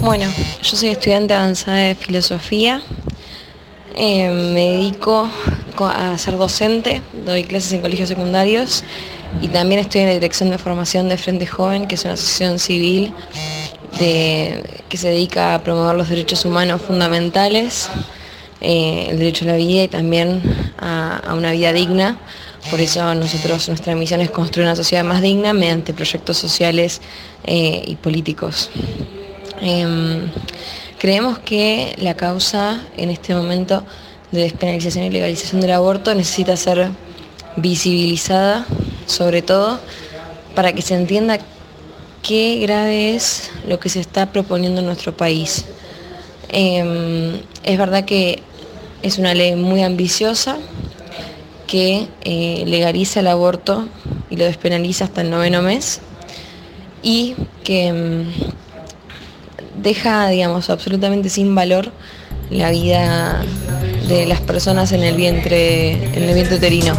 Bueno, yo soy estudiante avanzada de filosofía. Eh, me dedico a ser docente, doy clases en colegios secundarios y también estoy en la dirección de formación de Frente Joven, que es una asociación civil que se dedica a promover los derechos humanos fundamentales, eh, el derecho a la vida y también a, una vida digna. Por eso nosotros, nuestra misión es construir una sociedad más digna mediante proyectos sociales eh, y políticos. Em, creemos que la causa en este momento de despenalización y legalización del aborto necesita ser visibilizada, sobre todo para que se entienda qué grave es lo que se está proponiendo en nuestro país. Em, es verdad que es una ley muy ambiciosa que eh, legaliza el aborto y lo despenaliza hasta el noveno mes y que em, deja, digamos, absolutamente sin valor la vida de las personas en el vientre, en el vientre uterino.